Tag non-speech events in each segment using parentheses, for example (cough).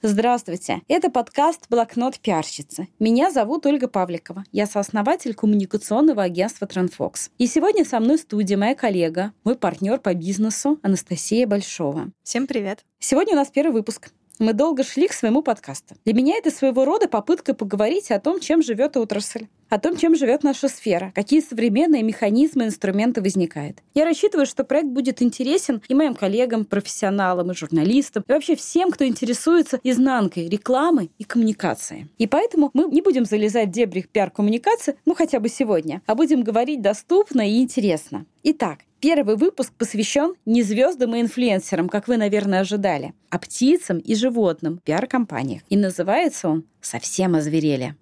Здравствуйте! Это подкаст «Блокнот пиарщицы». Меня зовут Ольга Павликова. Я сооснователь коммуникационного агентства «Трендфокс». И сегодня со мной в студии моя коллега, мой партнер по бизнесу Анастасия Большова. Всем привет! Сегодня у нас первый выпуск. Мы долго шли к своему подкасту. Для меня это своего рода попытка поговорить о том, чем живет отрасль, о том, чем живет наша сфера, какие современные механизмы, инструменты возникают. Я рассчитываю, что проект будет интересен и моим коллегам, профессионалам, и журналистам, и вообще всем, кто интересуется изнанкой рекламы и коммуникации. И поэтому мы не будем залезать в дебри пиар-коммуникации, ну хотя бы сегодня, а будем говорить доступно и интересно. Итак, Первый выпуск посвящен не звездам и инфлюенсерам, как вы, наверное, ожидали, а птицам и животным, пиар-компаниях. И называется он «Совсем озверели».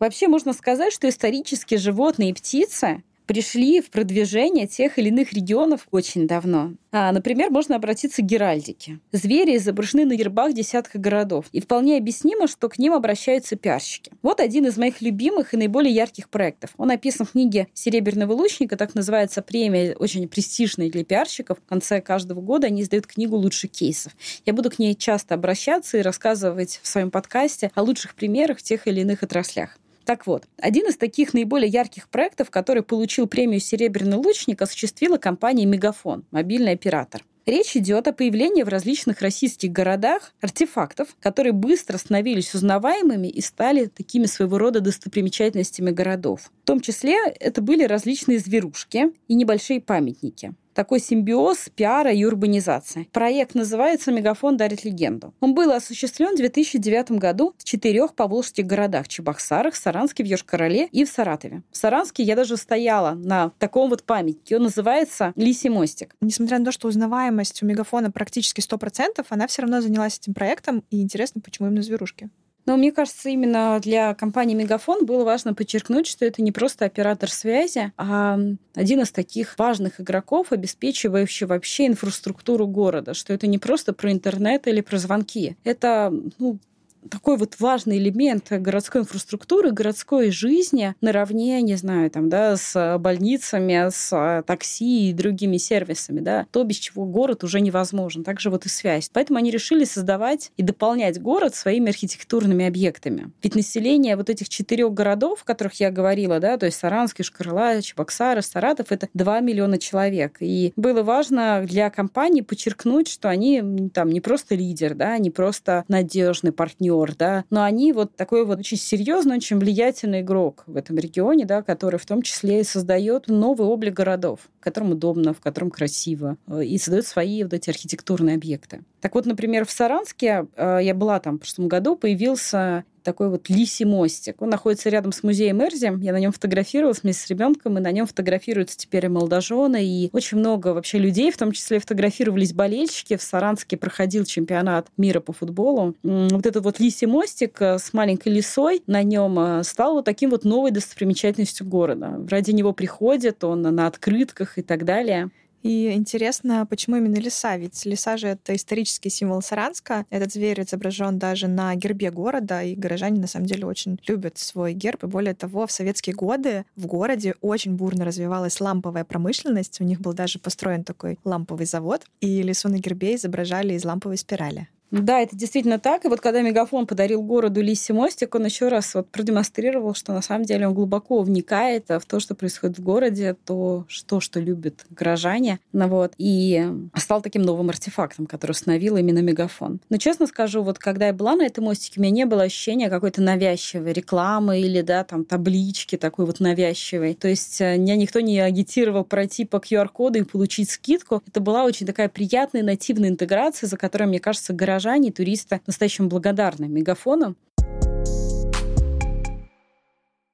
Вообще можно сказать, что исторически животные и птицы пришли в продвижение тех или иных регионов очень давно. А, например, можно обратиться к геральдике. Звери изображены на гербах десятка городов, и вполне объяснимо, что к ним обращаются пиарщики. Вот один из моих любимых и наиболее ярких проектов. Он описан в книге «Серебряного лучника», так называется премия, очень престижная для пиарщиков. В конце каждого года они издают книгу лучших кейсов. Я буду к ней часто обращаться и рассказывать в своем подкасте о лучших примерах в тех или иных отраслях. Так вот, один из таких наиболее ярких проектов, который получил премию «Серебряный лучник», осуществила компания «Мегафон», мобильный оператор. Речь идет о появлении в различных российских городах артефактов, которые быстро становились узнаваемыми и стали такими своего рода достопримечательностями городов. В том числе это были различные зверушки и небольшие памятники такой симбиоз пиара и урбанизации. Проект называется «Мегафон дарит легенду». Он был осуществлен в 2009 году в четырех поволжских городах – Чебоксарах, Саранске, в Йошкар-Оле и в Саратове. В Саранске я даже стояла на таком вот памятнике. Он называется «Лисий мостик». Несмотря на то, что узнаваемость у Мегафона практически 100%, она все равно занялась этим проектом. И интересно, почему именно зверушки? Но мне кажется, именно для компании Мегафон было важно подчеркнуть, что это не просто оператор связи, а один из таких важных игроков, обеспечивающий вообще инфраструктуру города, что это не просто про интернет или про звонки. Это ну, такой вот важный элемент городской инфраструктуры, городской жизни наравне, не знаю, там, да, с больницами, с такси и другими сервисами, да, то, без чего город уже невозможен. Также вот и связь. Поэтому они решили создавать и дополнять город своими архитектурными объектами. Ведь население вот этих четырех городов, о которых я говорила, да, то есть Саранский, Шкарла, Чебоксары, Саратов, это 2 миллиона человек. И было важно для компании подчеркнуть, что они там не просто лидер, да, не просто надежный партнер, партнер, да, но они вот такой вот очень серьезный, очень влиятельный игрок в этом регионе, да, который в том числе и создает новый облик городов, в котором удобно, в котором красиво, э, и создает свои вот эти архитектурные объекты. Так вот, например, в Саранске, э, я была там в прошлом году, появился такой вот лисий мостик. Он находится рядом с музеем Эрзи. Я на нем фотографировалась вместе с ребенком, и на нем фотографируются теперь и молодожены, и очень много вообще людей, в том числе фотографировались болельщики. В Саранске проходил чемпионат мира по футболу. Вот этот вот лисий мостик э, с маленькой лисой на нем э, стал вот таким вот новой достопримечательностью города. Ради него приходят, он на открытках и так далее. И интересно, почему именно лиса? Ведь лиса же это исторический символ Саранска. Этот зверь изображен даже на гербе города, и горожане на самом деле очень любят свой герб. И более того, в советские годы в городе очень бурно развивалась ламповая промышленность. У них был даже построен такой ламповый завод, и лису на гербе изображали из ламповой спирали. Да, это действительно так. И вот когда Мегафон подарил городу Лисе мостик, он еще раз вот продемонстрировал, что на самом деле он глубоко вникает в то, что происходит в городе, то, что, что любят горожане. Ну, вот. И стал таким новым артефактом, который установил именно Мегафон. Но честно скажу, вот когда я была на этом мостике, у меня не было ощущения какой-то навязчивой рекламы или, да, там, таблички такой вот навязчивой. То есть э, меня никто не агитировал пройти по QR-коду и получить скидку. Это была очень такая приятная нативная интеграция, за которой, мне кажется, горожане и туристы настоящим благодарны Мегафону.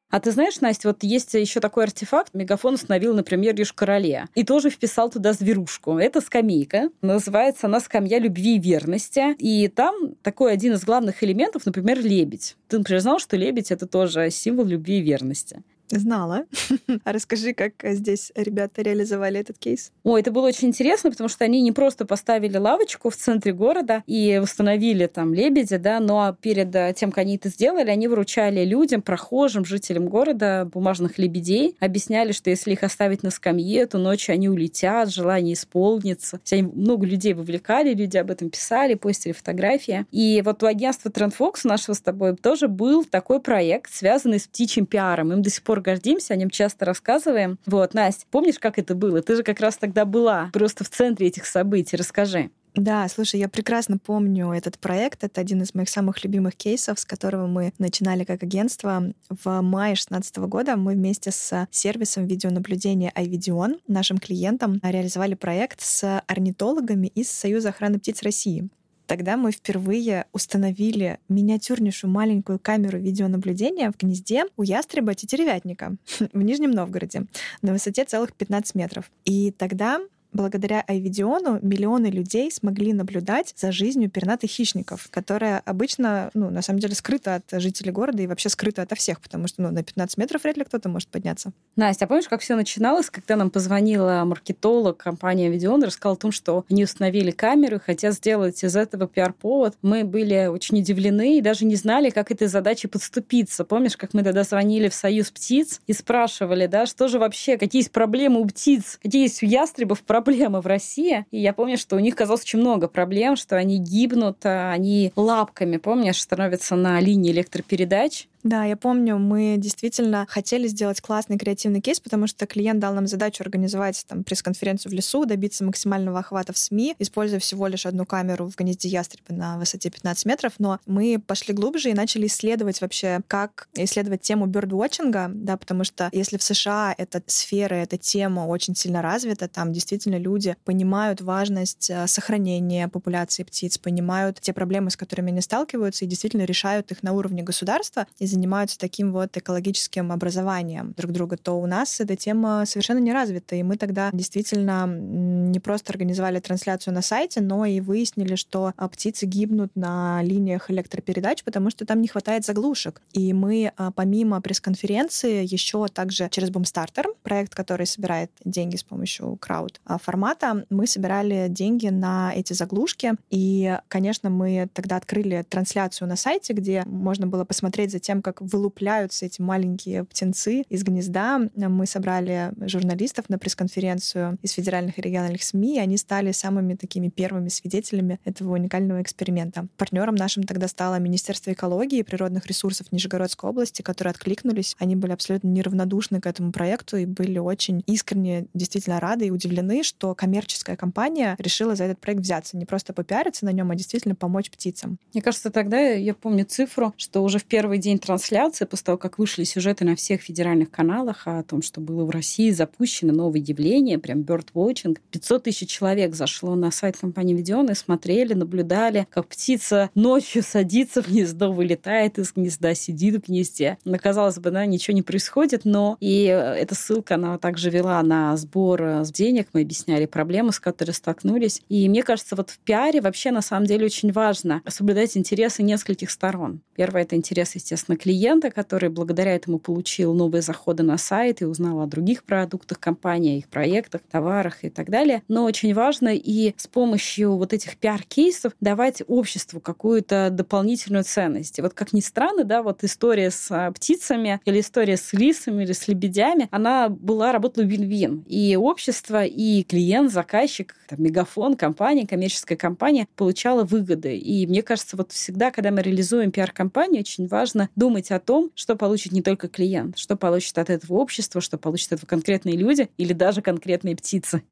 А ты знаешь, Настя, вот есть еще такой артефакт. Мегафон установил, например, Юж-Короле. И тоже вписал туда зверушку. Это скамейка. Называется она «Скамья любви и верности». И там такой один из главных элементов, например, лебедь. Ты, например, знал, что лебедь — это тоже символ любви и верности? Знала. (laughs) А расскажи, как здесь ребята реализовали этот кейс? Ой, это было очень интересно, потому что они не просто поставили лавочку в центре города и установили там лебедя, да, но перед тем, как они это сделали, они вручали людям, прохожим, жителям города бумажных лебедей, объясняли, что если их оставить на скамье, то ночью они улетят, желание исполнится. Они много людей вовлекали, люди об этом писали, постили фотографии. И вот у агентства Trendfox нашего с тобой тоже был такой проект, связанный с птичьим пиаром. Им до сих пор пор гордимся, о нем часто рассказываем. Вот, Настя, помнишь, как это было? Ты же как раз тогда была просто в центре этих событий. Расскажи. Да, слушай, я прекрасно помню этот проект. Это один из моих самых любимых кейсов, с которого мы начинали как агентство. В мае 2016 года мы вместе с сервисом видеонаблюдения iVideon, нашим клиентам, реализовали проект с орнитологами из Союза охраны птиц России. Тогда мы впервые установили миниатюрнейшую маленькую камеру видеонаблюдения в гнезде у ястреба тетеревятника (laughs) в Нижнем Новгороде на высоте целых 15 метров. И тогда благодаря Айвидиону миллионы людей смогли наблюдать за жизнью пернатых хищников, которая обычно, ну, на самом деле, скрыта от жителей города и вообще скрыта ото всех, потому что, ну, на 15 метров вряд ли кто-то может подняться. Настя, а помнишь, как все начиналось, когда нам позвонила маркетолог компании Авидион и рассказала о том, что они установили камеру и хотят сделать из этого пиар-повод? Мы были очень удивлены и даже не знали, как этой задаче подступиться. Помнишь, как мы тогда звонили в Союз птиц и спрашивали, да, что же вообще, какие есть проблемы у птиц, какие есть у ястребов проблемы проблемы в России. И я помню, что у них казалось очень много проблем, что они гибнут, а они лапками, помнишь, становятся на линии электропередач. Да, я помню, мы действительно хотели сделать классный креативный кейс, потому что клиент дал нам задачу организовать там пресс-конференцию в лесу, добиться максимального охвата в СМИ, используя всего лишь одну камеру в гнезде ястреба на высоте 15 метров. Но мы пошли глубже и начали исследовать вообще, как исследовать тему бёрдвотчинга, да, потому что если в США эта сфера, эта тема очень сильно развита, там действительно люди понимают важность э, сохранения популяции птиц, понимают те проблемы, с которыми они сталкиваются, и действительно решают их на уровне государства. И занимаются таким вот экологическим образованием друг друга, то у нас эта тема совершенно не развита. И мы тогда действительно не просто организовали трансляцию на сайте, но и выяснили, что а, птицы гибнут на линиях электропередач, потому что там не хватает заглушек. И мы а, помимо пресс-конференции еще также через Boomstarter, проект, который собирает деньги с помощью крауд а, формата, мы собирали деньги на эти заглушки. И, конечно, мы тогда открыли трансляцию на сайте, где можно было посмотреть за тем, как вылупляются эти маленькие птенцы из гнезда. Мы собрали журналистов на пресс-конференцию из федеральных и региональных СМИ, и они стали самыми такими первыми свидетелями этого уникального эксперимента. Партнером нашим тогда стало Министерство экологии и природных ресурсов Нижегородской области, которые откликнулись. Они были абсолютно неравнодушны к этому проекту и были очень искренне действительно рады и удивлены, что коммерческая компания решила за этот проект взяться, не просто попиариться на нем, а действительно помочь птицам. Мне кажется, тогда я помню цифру, что уже в первый день трансляции, после того, как вышли сюжеты на всех федеральных каналах о том, что было в России запущено новое явление, прям birdwatching, 500 тысяч человек зашло на сайт компании Видеон и смотрели, наблюдали, как птица ночью садится в гнездо, вылетает из гнезда, сидит в гнезде. Но, казалось бы, да, ничего не происходит, но и эта ссылка, она также вела на сбор денег, мы объясняли проблемы, с которыми столкнулись. И мне кажется, вот в пиаре вообще на самом деле очень важно соблюдать интересы нескольких сторон. Первое — это интерес, естественно, на клиента, который благодаря этому получил новые заходы на сайт и узнал о других продуктах компании, их проектах, товарах и так далее. Но очень важно и с помощью вот этих пиар-кейсов давать обществу какую-то дополнительную ценность. И вот как ни странно, да, вот история с а, птицами или история с лисами или с лебедями, она была, работала вин-вин. И общество, и клиент, заказчик, там, мегафон, компания, коммерческая компания получала выгоды. И мне кажется, вот всегда, когда мы реализуем пиар-компанию, очень важно думать о том, что получит не только клиент, что получит от этого общество, что получат от этого конкретные люди или даже конкретные птицы.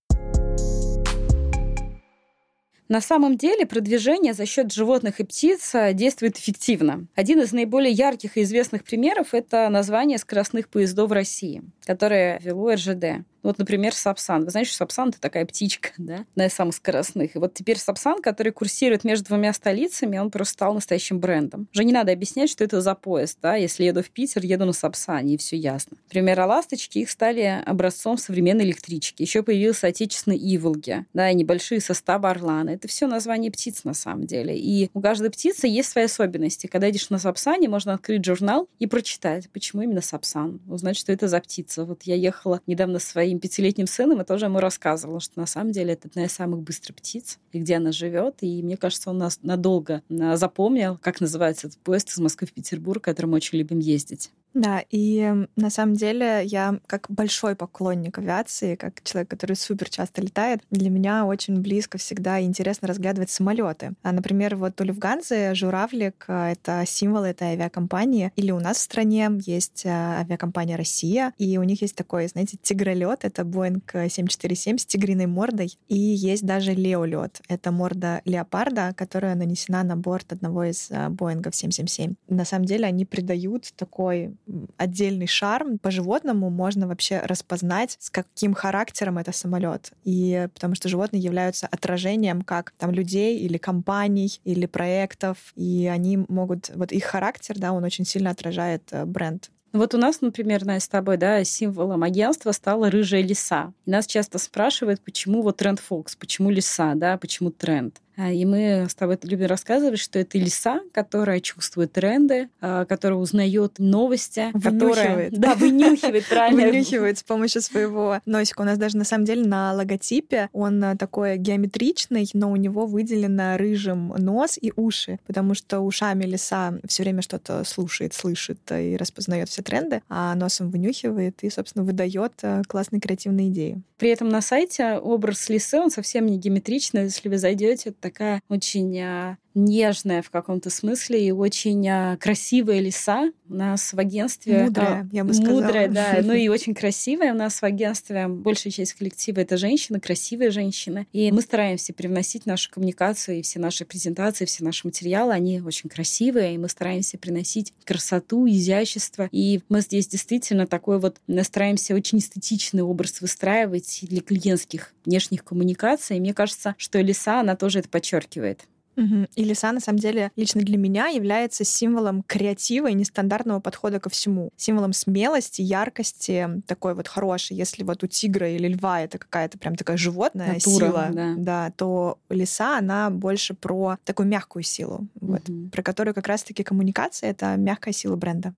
На самом деле продвижение за счет животных и птиц э, действует эффективно. Один из наиболее ярких и известных примеров — это название скоростных поездов в России, которое вело РЖД. Вот, например, Сапсан. Вы знаете, что Сапсан — это такая птичка, (laughs) да, одна из самых скоростных. И вот теперь Сапсан, который курсирует между двумя столицами, он просто стал настоящим брендом. Уже не надо объяснять, что это за поезд, да. Если еду в Питер, еду на Сапсане, и все ясно. Например, ласточки, их стали образцом современной электрички. Еще появился отечественный Иволги, да, и небольшие составы Орлана. Это все название птиц на самом деле. И у каждой птицы есть свои особенности. Когда идешь на Сапсане, можно открыть журнал и прочитать, почему именно Сапсан. Узнать, что это за птица. Вот я ехала недавно своим своим пятилетним сыном и тоже ему рассказывала, что на самом деле это одна из самых быстрых птиц, и где она живет. И мне кажется, он нас надолго а, запомнил, как называется этот поезд из Москвы в Петербург, которым мы очень любим ездить. Да, и на самом деле я как большой поклонник авиации, как человек, который супер часто летает, для меня очень близко всегда и интересно разглядывать самолеты. А, например, вот у Люфганзы журавлик — это символ этой авиакомпании. Или у нас в стране есть а, авиакомпания «Россия», и у них есть такой, знаете, тигролет, это Boeing 747 с тигриной мордой, и есть даже леолет, это морда леопарда, которая нанесена на борт одного из а, Боингов 777. На самом деле они придают такой отдельный шарм. По животному можно вообще распознать, с каким характером это самолет. И потому что животные являются отражением как там людей или компаний или проектов, и они могут вот их характер, да, он очень сильно отражает э, бренд. Вот у нас, например, Настя, с тобой, да, символом агентства стала рыжая лиса. Нас часто спрашивают, почему вот тренд Фокс, почему лиса, да, почему тренд. А, и мы с тобой любим рассказывать, что это лиса, которая чувствует тренды, а, которая узнает новости, вынюхивает. которая... Да, вынюхивает, (laughs) правильно. Вынюхивает с помощью своего носика. У нас даже на самом деле на логотипе он а, такой геометричный, но у него выделено рыжим нос и уши, потому что ушами лиса все время что-то слушает, слышит и распознает все тренды, а носом вынюхивает и, собственно, выдает классные креативные идеи. При этом на сайте образ лисы, он совсем не геометричный. Если вы зайдете, такая очень а, нежная в каком-то смысле и очень а, красивая лиса. У нас в агентстве... Мудрая, а, я бы сказала. Мудрая, да. (laughs) Ну и очень красивая. У нас в агентстве большая часть коллектива — это женщины, красивые женщины. И мы стараемся привносить нашу коммуникацию и все наши презентации, все наши материалы. Они очень красивые, и мы стараемся приносить красоту, изящество. И мы здесь действительно такой вот стараемся очень эстетичный образ выстраивать для клиентских внешних коммуникаций. И мне кажется, что лиса, она тоже это подчеркивает. Угу. И лиса, на самом деле, лично для меня является символом креатива и нестандартного подхода ко всему. Символом смелости, яркости, такой вот хороший. Если вот у тигра или льва это какая-то прям такая животная Натура, сила, да. да, то лиса, она больше про такую мягкую силу, угу. вот, про которую как раз-таки коммуникация — это мягкая сила бренда.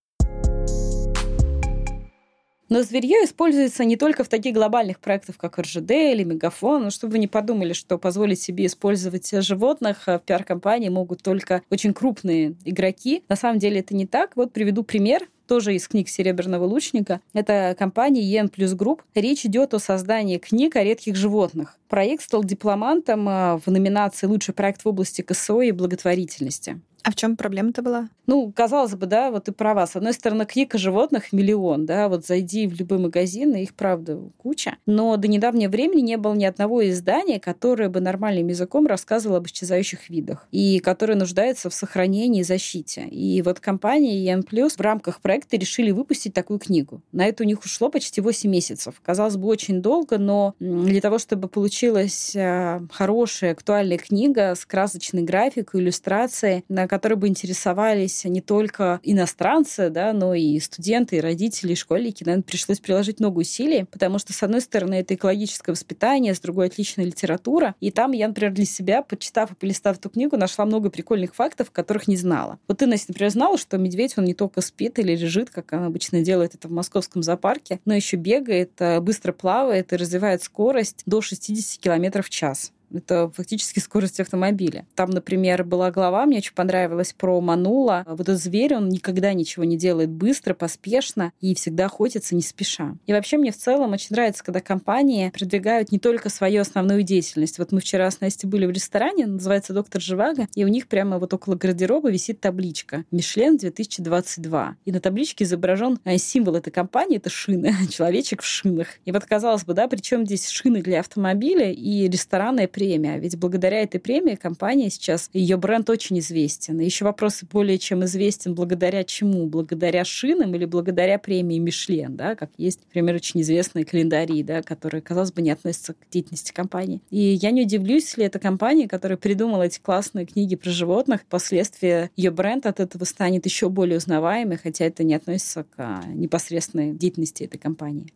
Но зверье используется не только в таких глобальных проектах, как РЖД или Мегафон. Ну, чтобы вы не подумали, что позволить себе использовать животных в пиар-компании могут только очень крупные игроки. На самом деле это не так. Вот приведу пример тоже из книг «Серебряного лучника». Это компания EN Plus Group. Речь идет о создании книг о редких животных. Проект стал дипломантом а, в номинации «Лучший проект в области КСО и благотворительности». А в чем проблема-то была? Ну, казалось бы, да, вот и права. С одной стороны, книг о животных миллион, да, вот зайди в любой магазин, и их, правда, куча. Но до недавнего времени не было ни одного издания, которое бы нормальным языком рассказывало об исчезающих видах и которое нуждается в сохранении и защите. И вот компания EN Plus в рамках проекта решили выпустить такую книгу. На это у них ушло почти 8 месяцев. Казалось бы, очень долго, но для того, чтобы получилась а, хорошая, актуальная книга с красочной графикой, иллюстрацией, на которой бы интересовались не только иностранцы, да, но и студенты, и родители, и школьники. Наверное, пришлось приложить много усилий, потому что, с одной стороны, это экологическое воспитание, с другой — отличная литература. И там я, например, для себя, почитав и полистав эту книгу, нашла много прикольных фактов, которых не знала. Вот ты, Настя, например, знала, что медведь, он не только спит или лежит, как он обычно делает это в московском зоопарке, но еще бегает, э, быстро плавает и развивает скорость до 60 км в час. Это фактически скорость автомобиля. Там, например, была глава, мне очень понравилась, про Манула. Вот этот зверь, он никогда ничего не делает быстро, поспешно и всегда охотится не спеша. И вообще мне в целом очень нравится, когда компании продвигают не только свою основную деятельность. Вот мы вчера с Настей были в ресторане, называется «Доктор Живаго», и у них прямо вот около гардероба висит табличка «Мишлен 2022». И на табличке изображен э, символ этой компании, это шины, (laughs) человечек в шинах. И вот казалось бы, да, причем здесь шины для автомобиля и рестораны премия. Ведь благодаря этой премии компания сейчас, ее бренд очень известен. Еще вопрос более чем известен благодаря чему? Благодаря шинам или благодаря премии Мишлен, да, как есть, например, очень известные календари, да, которые, казалось бы, не относятся к деятельности компании. И я не удивлюсь, если эта компания, которая придумала эти классные книги про животных, впоследствии ее бренд от этого станет еще более узнаваемый, хотя это не относится к а, непосредственной деятельности этой компании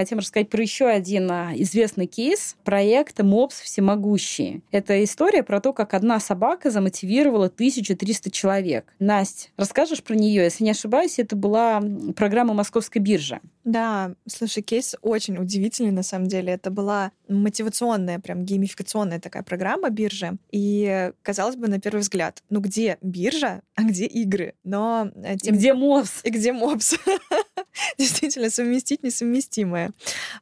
хотим рассказать про еще один а, известный кейс проекта «МОПС всемогущие». Это история про то, как одна собака замотивировала 1300 человек. Настя, расскажешь про нее? Если не ошибаюсь, это была программа Московской биржи. Да, слушай, кейс очень удивительный на самом деле. Это была мотивационная, прям геймификационная такая программа биржи. И, казалось бы, на первый взгляд, ну где биржа, а где игры? Но... Э, тем... Где МОПС? И где МОПС? (laughs) Действительно, совместить несовместимое.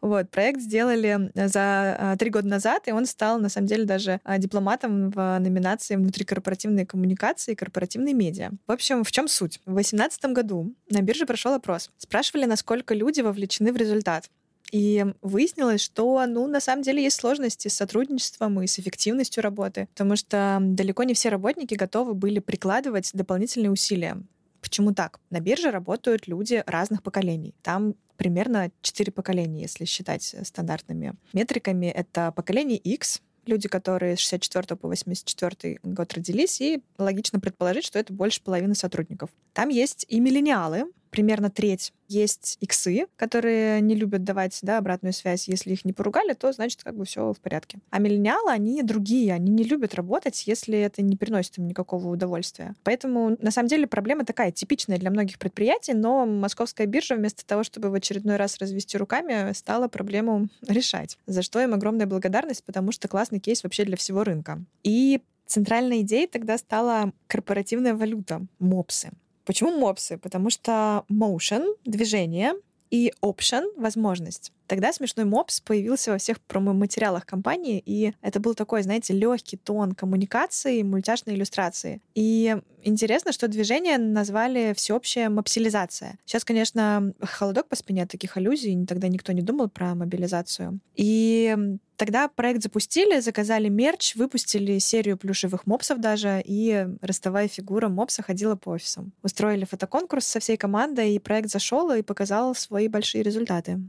Вот, проект сделали э, за а, три года назад, и он стал, на самом деле, даже дипломатом в номинации внутрикорпоративные коммуникации и корпоративные медиа. В общем, в чем суть? В 2018 году на бирже прошел опрос. Спрашивали, насколько люди вовлечены в результат. И выяснилось, что, ну, на самом деле есть сложности с сотрудничеством и с эффективностью работы, потому что далеко не все работники готовы были прикладывать дополнительные усилия. Почему так? На бирже работают люди разных поколений. Там примерно 4 поколения, если считать стандартными метриками. Это поколение X, люди, которые с 64 по 84 год родились, и логично предположить, что это больше половины сотрудников. Там есть и миллениалы, примерно треть. Есть иксы, которые не любят давать да, обратную связь. Если их не поругали, то значит как бы все в порядке. А миллениалы, они другие, они не любят работать, если это не приносит им никакого удовольствия. Поэтому, на самом деле, проблема такая, типичная для многих предприятий, но московская биржа вместо того, чтобы в очередной раз развести руками, стала проблему решать. За что им огромная благодарность, потому что классный кейс вообще для всего рынка. И центральной идеей тогда стала корпоративная валюта, мопсы. Почему мопсы? Потому что motion — движение, и option — возможность. Тогда смешной мопс появился во всех промо-материалах компании, и это был такой, знаете, легкий тон коммуникации, мультяшной иллюстрации. И интересно, что движение назвали всеобщая мопсилизация. Сейчас, конечно, холодок по спине от таких аллюзий, тогда никто не думал про мобилизацию. И Тогда проект запустили, заказали мерч, выпустили серию плюшевых мопсов даже, и ростовая фигура мопса ходила по офисам. Устроили фотоконкурс со всей командой, и проект зашел и показал свои большие результаты.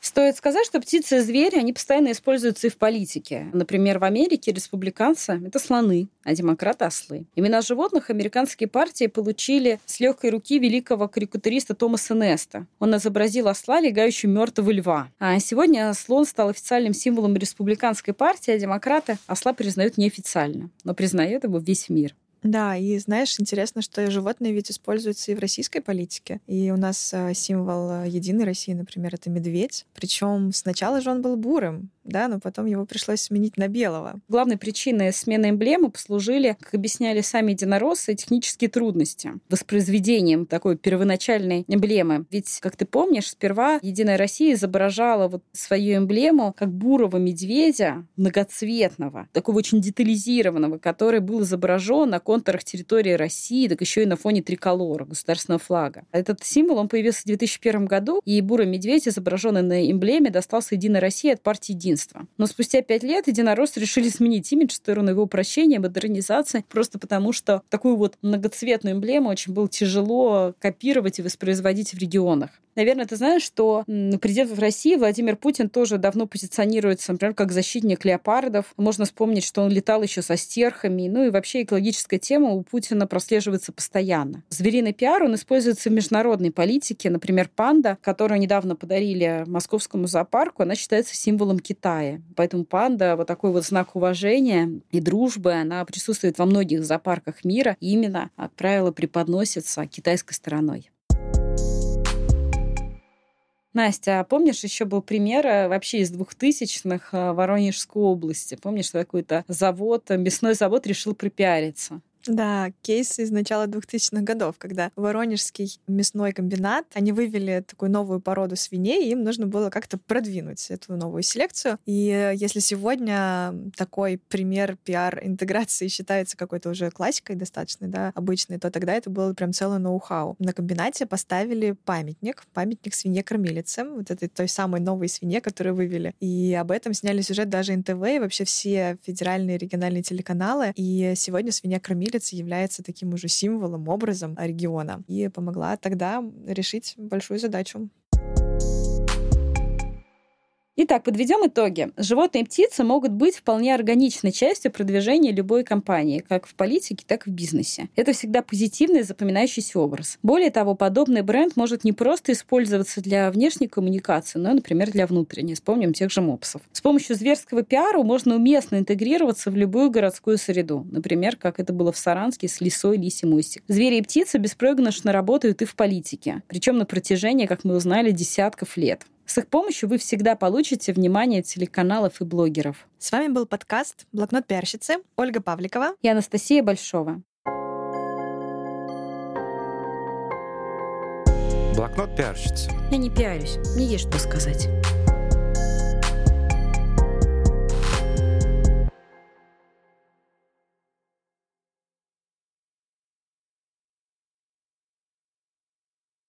Стоит сказать, что птицы и звери, они постоянно используются и в политике. Например, в Америке республиканцы — это слоны, а демократы — ослы. Имена животных американские партии получили с легкой руки великого карикатуриста Томаса Неста. Он изобразил осла, легающего мертвого льва. А сегодня слон стал официальным символом республиканской партии, а демократы осла признают неофициально. Но признает его весь мир. Да, и знаешь, интересно, что животные ведь используются и в российской политике. И у нас э, символ э, Единой России, например, это медведь. Причем сначала же он был бурым, да, но потом его пришлось сменить на белого. Главной причиной смены эмблемы послужили, как объясняли сами единороссы, технические трудности воспроизведением такой первоначальной эмблемы. Ведь, как ты помнишь, сперва Единая Россия изображала вот свою эмблему как бурого медведя, многоцветного, такого очень детализированного, который был изображен на контурах территории России, так еще и на фоне триколора, государственного флага. Этот символ, он появился в 2001 году, и бурый медведь, изображенный на эмблеме, достался Единой России от партии единства. Но спустя пять лет единороссы решили сменить имидж в сторону его упрощения, модернизации, просто потому что такую вот многоцветную эмблему очень было тяжело копировать и воспроизводить в регионах. Наверное, ты знаешь, что президент в России Владимир Путин тоже давно позиционируется, например, как защитник леопардов. Можно вспомнить, что он летал еще со стерхами. Ну и вообще экологическая тема у Путина прослеживается постоянно. Звериный пиар, он используется в международной политике. Например, панда, которую недавно подарили московскому зоопарку, она считается символом Китая. Поэтому панда, вот такой вот знак уважения и дружбы, она присутствует во многих зоопарках мира. И именно, как правило, преподносится китайской стороной. Настя, а помнишь, еще был пример э, вообще из двухтысячных э, Воронежской области? Помнишь, какой-то завод, мясной завод решил припиариться? Да, кейс из начала 2000-х годов, когда Воронежский мясной комбинат, они вывели такую новую породу свиней, и им нужно было как-то продвинуть эту новую селекцию. И если сегодня такой пример пиар-интеграции считается какой-то уже классикой достаточно, да, обычной, то тогда это было прям целое ноу-хау. На комбинате поставили памятник, памятник свинье-кормилице, вот этой той самой новой свинье, которую вывели. И об этом сняли сюжет даже НТВ и вообще все федеральные региональные телеканалы. И сегодня свинья-кормилица Милец является таким уже символом, образом региона и помогла тогда решить большую задачу. Итак, подведем итоги. Животные и птицы могут быть вполне органичной частью продвижения любой компании, как в политике, так и в бизнесе. Это всегда позитивный запоминающийся образ. Более того, подобный бренд может не просто использоваться для внешней коммуникации, но, например, для внутренней. Вспомним тех же мопсов. С помощью зверского пиара можно уместно интегрироваться в любую городскую среду. Например, как это было в Саранске с лисой Лиси Мустик. Звери и птицы беспроигрышно работают и в политике. Причем на протяжении, как мы узнали, десятков лет. С их помощью вы всегда получите внимание телеканалов и блогеров. С вами был подкаст «Блокнот пиарщицы» Ольга Павликова и Анастасия Большова. Блокнот пиарщицы. Я не пиарюсь, мне есть что сказать.